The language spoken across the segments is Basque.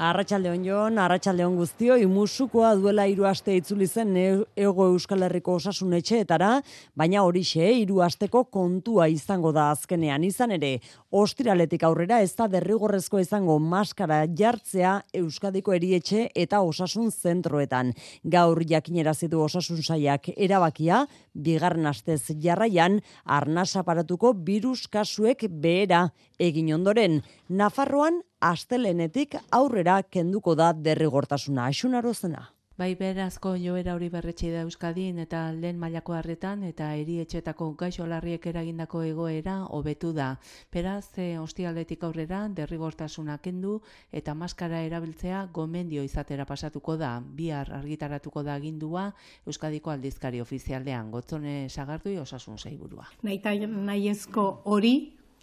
Arratxaldeon joan, arratxaldeon guztio, imusukoa duela hiru aste itzuli zen ego Euskal Herriko osasun etxeetara, baina horixe hiru asteko kontua izango da azkenean izan ere, ostiraletik aurrera ez da derrigorrezko izango maskara jartzea Euskadiko erietxe eta osasun zentroetan. Gaur jakinera zitu osasun saiak erabakia, bigarren astez jarraian, arnaz aparatuko virus kasuek behera egin ondoren. Nafarroan astelenetik aurrera kenduko da derrigortasuna asunaro zena. Bai berazko joera hori berretxe da Euskadin eta lehen mailako harretan eta erietxetako gaixo larriek eragindako egoera hobetu da. Beraz, e, ostialdetik aurrera derrigortasuna kendu eta maskara erabiltzea gomendio izatera pasatuko da. Bihar argitaratuko da agindua Euskadiko aldizkari ofizialdean gotzone sagardui osasun zaiburua. Nahi ezko hori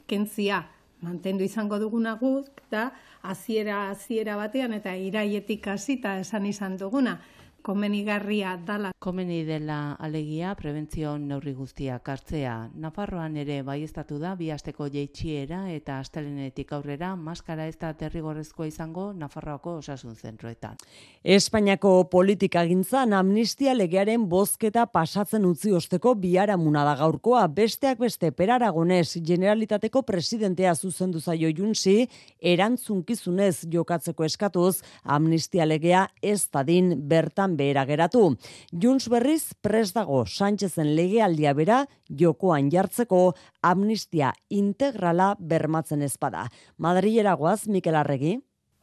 kentzia mantendu izango duguna guz, da, hasiera hasiera batean eta iraietik hasita esan izan duguna komenigarria dala. Komeni dela alegia prebentzio neurri guztiak hartzea. Nafarroan ere baiestatu da bi asteko jeitsiera eta astelenetik aurrera maskara ez da terrigorrezkoa izango Nafarroako osasun zentroetan. Espainiako politika gintzan amnistia legearen bozketa pasatzen utzi osteko biaramuna da gaurkoa besteak beste peraragonez generalitateko presidentea zuzendu zaio junsi erantzunkizunez jokatzeko eskatuz amnistia legea ez dadin bertan behera geratu. Junts berriz pres dago Sánchezen legealdia bera jokoan jartzeko amnistia integrala bermatzen ezpada. Madrilera goaz Mikel Arregi.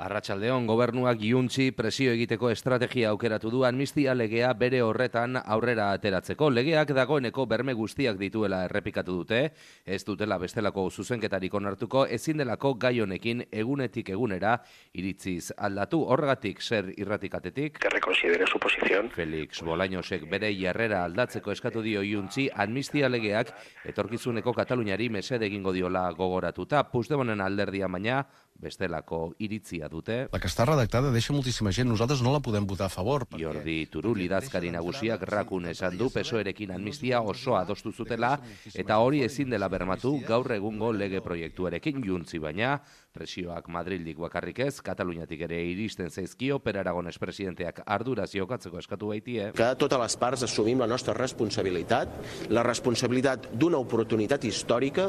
Arratxaldeon, gobernuak iuntzi presio egiteko estrategia aukeratu du amnistia legea bere horretan aurrera ateratzeko. Legeak dagoeneko berme guztiak dituela errepikatu dute, ez dutela bestelako zuzenketarik onartuko, ezin delako gai honekin egunetik egunera iritziz aldatu. Horregatik zer irratikatetik? Que reconsidere su posición. Felix Bolainosek bere jarrera aldatzeko eskatu dio iuntzi amnistia legeak etorkizuneko Kataluniari mesede egingo diola gogoratuta. Puzdebonen alderdia baina bestelako iritzia dute. La que està redactada deixa moltíssima gent, nosaltres no la podem votar a favor. Perquè... Jordi Turul idazkari nagusiak rakun esan du pesoerekin amnistia oso adostu zutela eta hori ezin dela bermatu gaur egungo lege proiektuarekin juntzi baina presioak Madrildik bakarrik ez, Kataluniatik ere iristen zaizkio, per Aragones presidenteak arduraz jokatzeko eskatu baitie. Que totes les parts assumim la nostra responsabilitat, la responsabilitat d'una oportunitat històrica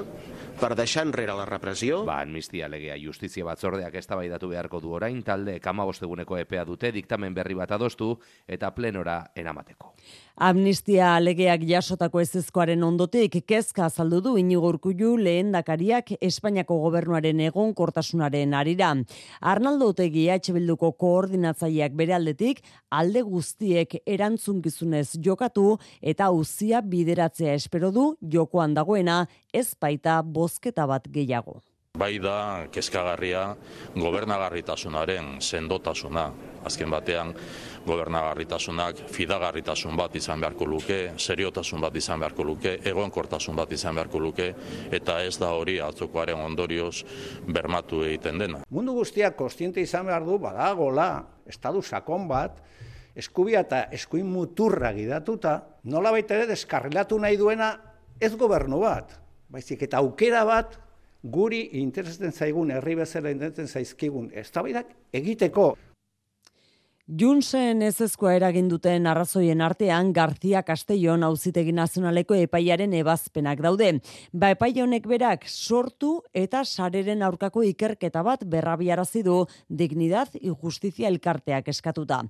per deixar enrere la repressió. Ba, amnistia legea justizia batzordeak eztabaidatu beharko du orain talde kamabosteguneko epea dute diktamen berri bat adostu eta plenora enamateko. Amnistia legeak jasotako ezezkoaren ondotik kezka azaldu du inigo urkullu lehen dakariak Espainiako gobernuaren egon kortasunaren arira. Arnaldo Otegi EH Bilduko koordinatzaileak bere aldetik alde guztiek erantzunkizunez jokatu eta uzia bideratzea espero du jokoan dagoena ez baita bozketa bat gehiago. Bai da, kezkagarria, gobernagarritasunaren sendotasuna. Azken batean, gobernagarritasunak fidagarritasun bat izan beharko luke, seriotasun bat izan beharko luke, egonkortasun bat izan beharko luke, eta ez da hori atzokoaren ondorioz bermatu egiten dena. Mundu guztiak kostiente izan behar du, badagola, estadu sakon bat, eskubia eta eskuin muturra gidatuta, nola ere deskarrilatu nahi duena ez gobernu bat, baizik eta aukera bat guri interesatzen zaigun herri bezala interesatzen zaizkigun eztabaidak egiteko Junsen ezezkoa eragin duten arrazoien artean Garzia Castellon auzitegi nazionaleko epaiaren ebazpenak daude. Ba epai honek berak sortu eta sareren aurkako ikerketa bat berrabiarazi du dignidad y justicia elkarteak eskatuta.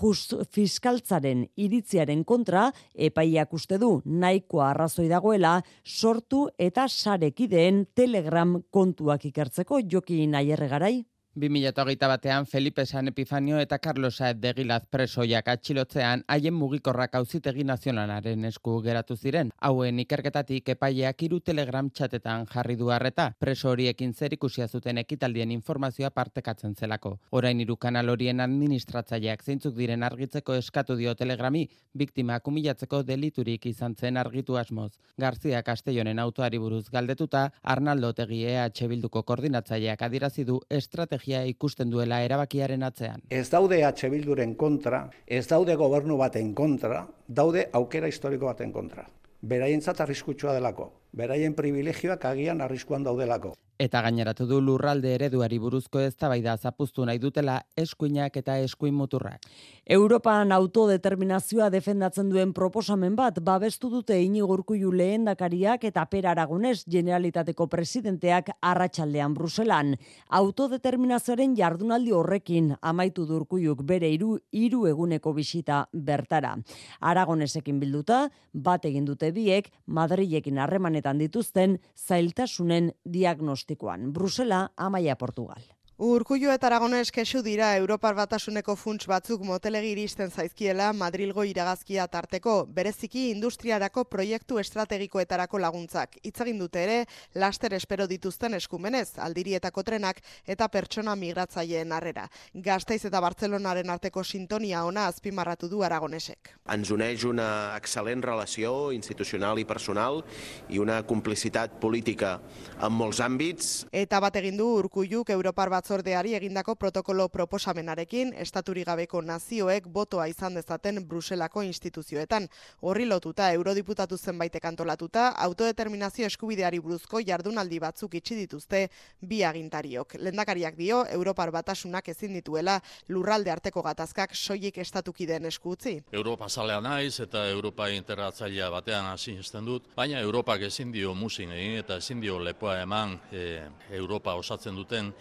Just fiskaltzaren iritziaren kontra epaiak uste du nahikoa arrazoi dagoela sortu eta sarekideen Telegram kontuak ikertzeko joki nahi erregarai. 2008 batean Felipe San Epifanio eta Carlos Saez de Gilaz presoiak atxilotzean haien mugikorrak auzitegi nazionalaren esku geratu ziren. Hauen ikerketatik epaileak hiru telegram txatetan jarri du harreta. Preso horiekin zer ikusia zuten ekitaldien informazioa partekatzen zelako. Orain hiru kanal horien administratzaileak zeintzuk diren argitzeko eskatu dio telegrami, biktima kumilatzeko deliturik izan zen argitu asmoz. Garzia Castellonen autoari buruz galdetuta, Arnaldo Tegi EH Bilduko koordinatzaileak adirazi du estrategia estrategia ikusten duela erabakiaren atzean. Ez daude H Bilduren kontra, ez daude gobernu baten kontra, daude aukera historiko baten kontra. Beraientzat arriskutsua delako. Beraien privilegioak agian arriskuan daudelako. Eta gaineratu du lurralde ereduari buruzko eztabaida zapuztu nahi dutela eskuinak eta eskuin muturrak. Europan autodeterminazioa defendatzen duen proposamen bat babestu dute inigurkuiu lehendakariak eta per aragones generalitateko presidenteak arratsaldean Bruselan. Autodeterminazioaren jardunaldi horrekin amaitu durkuiuk bere hiru hiru eguneko bisita bertara. Aragonesekin bilduta, bat egin dute biek, Madrilekin harremanetan dituzten zailtasunen diagnostikoa diagnostikoan. Brusela, Amaia, Portugal. Urkullu eta Aragones kesu dira Europar Batasuneko funts batzuk motelegi iristen zaizkiela Madrilgo iragazkia tarteko, bereziki industriarako proiektu estrategikoetarako laguntzak. Itzagin dute ere, laster espero dituzten eskumenez, aldirietako trenak eta pertsona migratzaileen harrera. Gasteiz eta Bartzelonaren arteko sintonia ona azpimarratu du Aragonesek. Ens uneix una excel·lent relació institucional i personal i una complicitat política en molts àmbits. Eta bat egin du Urkulluk Europar Batzuk batzordeari egindako protokolo proposamenarekin estaturi gabeko nazioek botoa izan dezaten Bruselako instituzioetan. Horri lotuta eurodiputatu zenbaitek antolatuta, autodeterminazio eskubideari buruzko jardunaldi batzuk itxi dituzte bi agintariok. Lendakariak dio, Europar batasunak ezin dituela lurralde arteko gatazkak soilik estatukideen esku utzi. Europa zalea naiz eta Europa interatzailea batean hasi dut, baina Europak ezin dio musin egin eta ezin dio lepoa eman e, Europa osatzen duten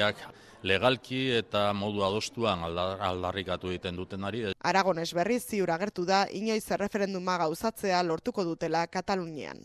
herriak legalki eta modu adostuan aldarrikatu egiten dutenari. Aragones berriz ziur agertu da inoiz erreferenduma gauzatzea lortuko dutela Katalunian.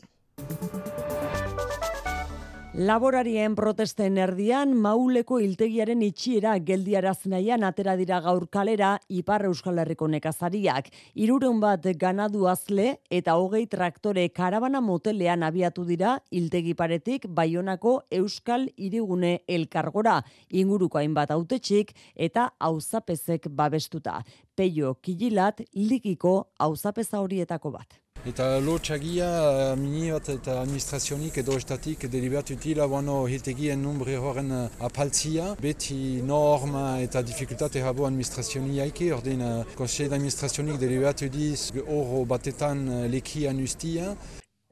Laborarien protesten erdian mauleko iltegiaren itxiera geldiaraz nahian atera dira gaur kalera Ipar Euskal Herriko nekazariak. Irureun bat ganadu azle eta hogei traktore karabana motelean abiatu dira iltegi paretik Baionako Euskal Irigune elkargora. Inguruko hainbat autetxik eta auzapezek babestuta. Peio Kililat ligiko auzapeza horietako bat. Eta lotxagia eh, mini bat eta administrazionik edo estatik deliberatu dila bueno, hitegien numbre horren eh, apaltzia. Beti norma eta dificultate habo administrazioniaike, ordin uh, konseil administrazionik deliberatu diz oro batetan lekian ustia.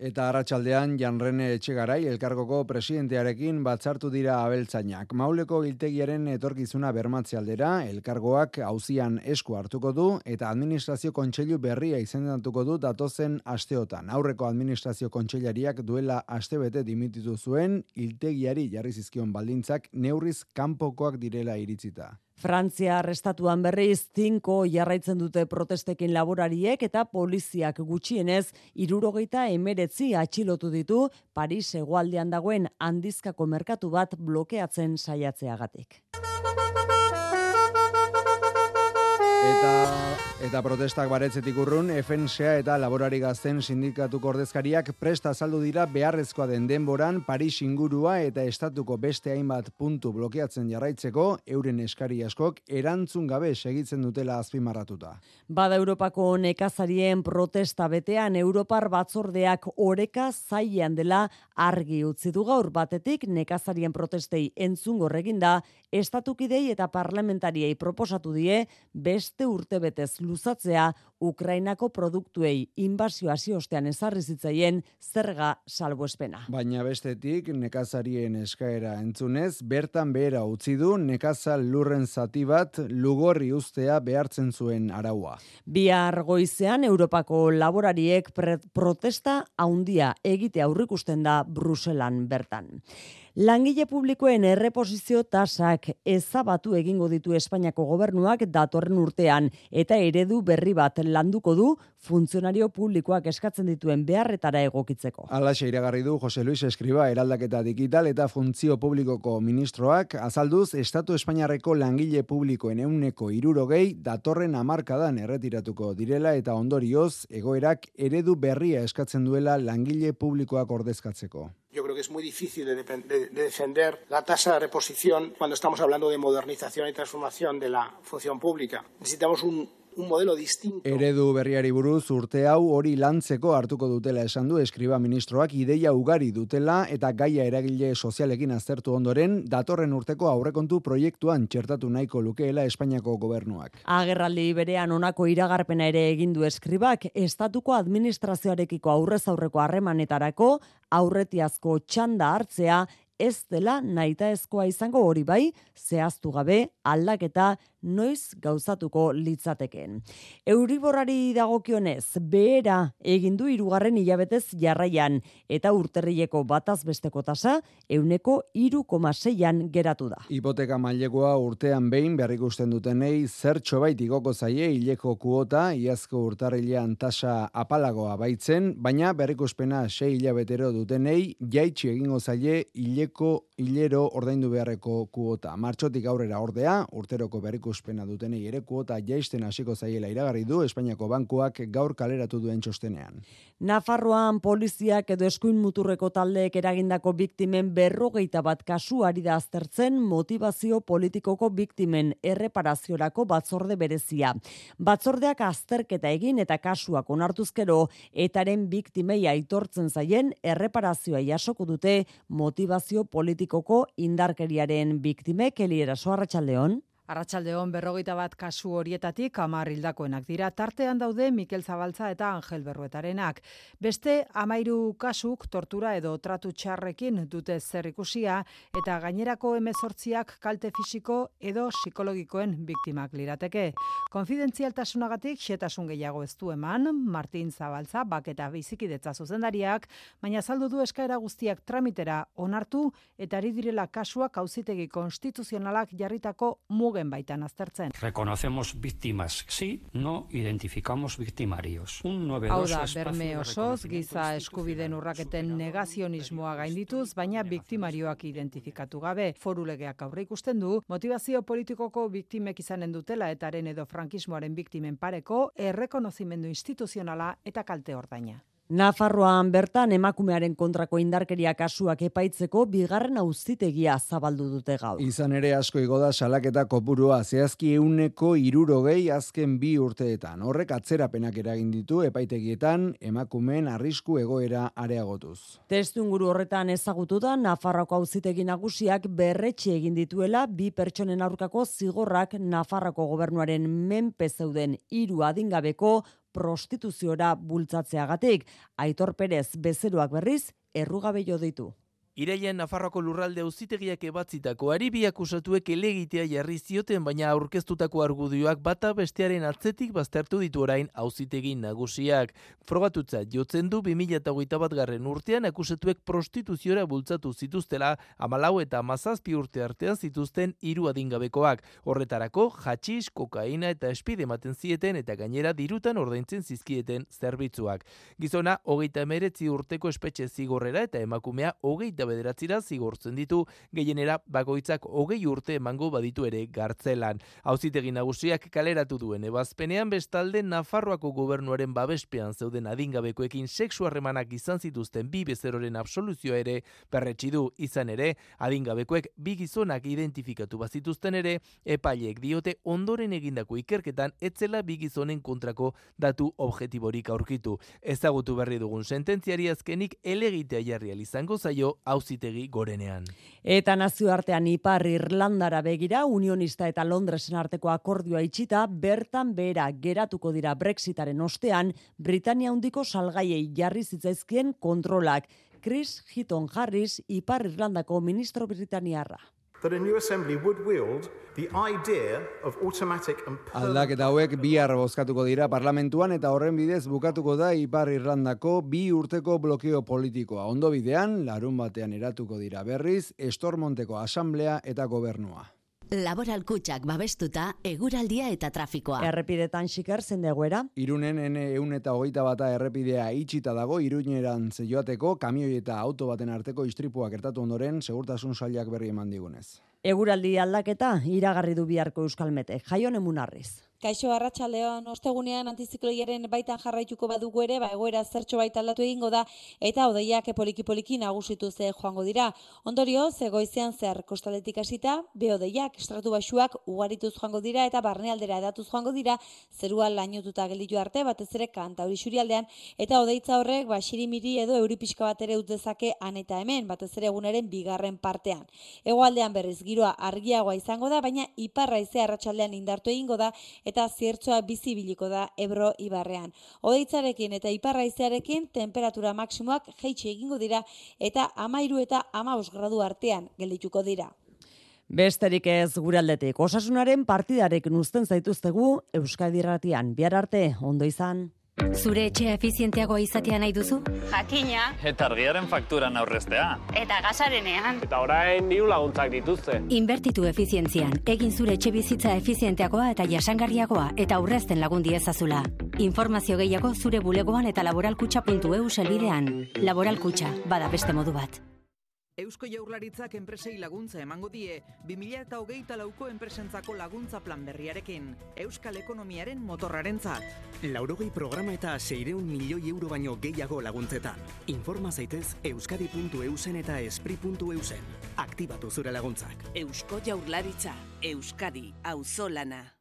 Eta arratsaldean Janrene Etxegarai elkargoko presidentearekin batzartu dira abeltzainak. Mauleko giltegiaren etorkizuna bermatze aldera, elkargoak auzian esku hartuko du eta administrazio kontseilu berria izendatuko du datozen asteotan. Aurreko administrazio kontseilariak duela astebete dimititu zuen, hiltegiari jarri zizkion baldintzak neurriz kanpokoak direla iritzita. Frantzia arrestatuan berriz zinko jarraitzen dute protestekin laborariek eta poliziak gutxienez irurogeita emeretzi atxilotu ditu Paris egualdean dagoen handizkako merkatu bat blokeatzen saiatzeagatik. Eta, eta protestak baretzetik urrun, FNSA eta laborari gazten sindikatuko ordezkariak presta azaldu dira beharrezkoa den denboran Paris ingurua eta estatuko beste hainbat puntu blokeatzen jarraitzeko euren eskari askok erantzun gabe segitzen dutela azpimarratuta. Bada Europako nekazarien protesta betean Europar batzordeak oreka zailean dela argi utzi du gaur batetik nekazarien protestei entzun gorreginda estatukidei eta parlamentariei proposatu die beste 蔬菜。Ukrainako produktuei inbazio hasi ostean ezarri zitzaien zerga salbuespena. Baina bestetik nekazarien eskaera entzunez bertan behera utzi du nekazal lurren zati bat lugorri ustea behartzen zuen araua. Bihar goizean Europako laborariek protesta haundia egite aurrikusten da Bruselan bertan. Langile publikoen erreposizio tasak ezabatu egingo ditu Espainiako gobernuak datorren urtean eta eredu berri bat landuko du funtzionario publikoak eskatzen dituen beharretara egokitzeko. Alaxe iragarri du Jose Luis Escriba eraldaketa digital eta funtzio publikoko ministroak azalduz Estatu Espainiarreko langile publikoen euneko irurogei datorren amarkadan erretiratuko direla eta ondorioz egoerak eredu berria eskatzen duela langile publikoak ordezkatzeko. Yo creo que es muy difícil de, de, de, defender la tasa de reposición cuando estamos hablando de modernización y transformación de la función pública. Necesitamos un un modelo distinto. Eredu berriari buruz urte hau hori lantzeko hartuko dutela esan du eskriba ministroak ideia ugari dutela eta gaia eragile sozialekin aztertu ondoren datorren urteko aurrekontu proiektuan txertatu nahiko lukeela Espainiako gobernuak. Agerraldi berean honako iragarpena ere egin du eskribak estatuko administrazioarekiko aurrez aurreko harremanetarako aurretiazko txanda hartzea ez dela naita ezkoa izango hori bai, zehaztu gabe aldaketa noiz gauzatuko litzateken. Euriborrari dagokionez, behera egin du hirugarren hilabetez jarraian eta urterrileko bataz besteko tasa euneko iru an geratu da. Hipoteka mailekoa urtean behin berrikusten dutenei zertxo bait igoko zaie hileko kuota iazko urtarrilean tasa apalagoa baitzen, baina berrikuspena sei hilabetero dutenei jaitsi egingo zaie hileko hilero ordaindu beharreko kuota. Martxotik aurrera ordea, urteroko berrikuspena dutenei ere kuota jaisten hasiko zaiela iragarri du Espainiako bankuak gaur kaleratu duen txostenean. Nafarroan poliziak edo eskuin muturreko taldeek eragindako biktimen berrogeita bat kasu ari da aztertzen motivazio politikoko biktimen erreparaziorako batzorde berezia. Batzordeak azterketa egin eta kasuak onartuzkero etaren biktimei aitortzen zaien erreparazioa jasoko dute motivazio politikoko indarkeriaren biktimek eliera soarratxaldeon. Arratxaldeon berrogeita bat kasu horietatik amar hildakoenak dira, tartean daude Mikel Zabaltza eta Angel Berruetarenak. Beste amairu kasuk tortura edo tratu txarrekin dute zer ikusia eta gainerako emezortziak kalte fisiko edo psikologikoen biktimak lirateke. Konfidentzialtasunagatik xetasun gehiago ez du eman, Martin Zabaltza bak eta bizikidetza zuzendariak, baina saldu du eskaera guztiak tramitera onartu eta ari direla kasuak auzitegi konstituzionalak jarritako mugen baitan aztertzen. Reconocemos víctimas, sí, no identificamos victimarios. Un Hau da, berme osoz, giza eskubiden urraketen negazionismoa gaindituz, baina biktimarioak identifikatu gabe. Foru legeak aurre ikusten du, motivazio politikoko biktimek izanen dutela etaren edo frankismoaren biktimen pareko, errekonozimendu instituzionala eta kalte ordaina. Nafarroan bertan emakumearen kontrako indarkeria kasuak epaitzeko bigarren auzitegia zabaldu dute gaur. Izan ere asko igo da salaketa kopurua zehazki euneko irurogei azken bi urteetan. Horrek atzerapenak eragin ditu epaitegietan emakumeen arrisku egoera areagotuz. Testu inguru horretan ezagutu da Nafarroko auzitegi nagusiak berretxe egin dituela bi pertsonen aurkako zigorrak Nafarroko gobernuaren menpe zeuden hiru adingabeko prostituziora bultzatzeagatik. Aitor Perez bezeroak berriz errugabe jo ditu. Iraian Nafarroako lurralde auzitegiak ebatzitakoari bi akusatuek elegitea jarri zioten baina aurkeztutako argudioak bata bestearen atzetik baztertu ditu orain auzitegi nagusiak. Frogatutza jotzen du 2008 bat garren urtean akusatuek prostituziora bultzatu zituztela amalau eta amazazpi urte artean zituzten hiru adingabekoak. Horretarako jatxiz, kokaina eta espide ematen zieten eta gainera dirutan ordaintzen zizkieten zerbitzuak. Gizona, hogeita emeretzi urteko espetxe zigorrera eta emakumea hogeita bederatzira zigortzen ditu, gehienera bakoitzak hogei urte emango baditu ere gartzelan. Hauzitegi nagusiak kaleratu duen ebazpenean bestalde Nafarroako gobernuaren babespean zeuden adingabekoekin sexu harremanak izan zituzten bi bezeroren absoluzioa ere berretsi du izan ere adingabekoek bi gizonak identifikatu bazituzten ere epaileek diote ondoren egindako ikerketan etzela bi gizonen kontrako datu objetiborik aurkitu. Ezagutu berri dugun sententziari azkenik elegitea jarri izango zaio auzitegi gorenean. Eta nazioartean Ipar Irlandara begira, unionista eta Londresen arteko akordioa itxita, bertan behera geratuko dira Brexitaren ostean, Britania hundiko salgaiei jarri zitzaizkien kontrolak. Chris Hitton Harris, Ipar Irlandako ministro britaniarra. That a new assembly would wield the idea of automatic and Aldaketa hauek bihar bozkatuko dira parlamentuan eta horren bidez bukatuko da Ipar Irlandako bi urteko blokeo politikoa. Ondo bidean, larun batean eratuko dira berriz, Estormonteko asamblea eta gobernua. Laboral kutxak babestuta, eguraldia eta trafikoa. Errepidetan xiker zen deguera. Irunen ene eun eta hogeita bata errepidea itxita dago, iruñeran joateko, kamioi eta auto baten arteko istripua gertatu ondoren, segurtasun sailak berri eman digunez. Eguraldi aldaketa iragarri du biharko euskalmetek. Jaion emunarriz. Kaixo Arratsaldeon ostegunean antizikloiaren baitan jarraituko badugu ere, ba egoera zertxo baita aldatu egingo da eta odeiak poliki poliki nagusitu ze joango dira. Ondorio, ze goizean zer kostaletik hasita, be odeiak estratu basuak ugarituz joango dira eta barnealdera edatuz joango dira, zerua lainututa gelditu arte batez ere kanta hori xurialdean eta odeitza horrek ba xirimiri edo euri pixka bat ere dezake han eta hemen, batez ere egunaren bigarren partean. Hegoaldean berriz giroa argiagoa izango da, baina iparra izea arratsaldean indartu egingo da eta ziertzoa bizi biliko da Ebro ibarrean. Odeitzarekin eta iparraizearekin temperatura maksimoak jeitsi egingo dira eta amairu eta amaus gradu artean geldituko dira. Besterik ez gure aldetik, osasunaren partidarekin uzten zaituztegu Euskadi Ratian. Biar arte, ondo izan. Zure etxea efizienteagoa izatea nahi duzu? Jakina. Eta argiaren fakturan aurreztea. Eta gasarenean. Eta orain diru laguntzak dituzte. Inbertitu efizientzian, egin zure etxe bizitza efizienteagoa eta jasangarriagoa eta aurrezten lagundi ezazula. Informazio gehiago zure bulegoan eta laboralkutxa.eu selbidean. Laboralkutxa, bada beste modu bat. Eusko Jaurlaritzak enpresei laguntza emango die 2024 lauko enpresentzako laguntza plan berriarekin Euskal Ekonomiaren motorrarentzat. Laurogei programa eta seireun milioi euro baino gehiago laguntzetan. Informa zaitez euskadi.eusen eta espri.eusen. Aktibatu zure laguntzak. Eusko Jaurlaritza, Euskadi, auzolana.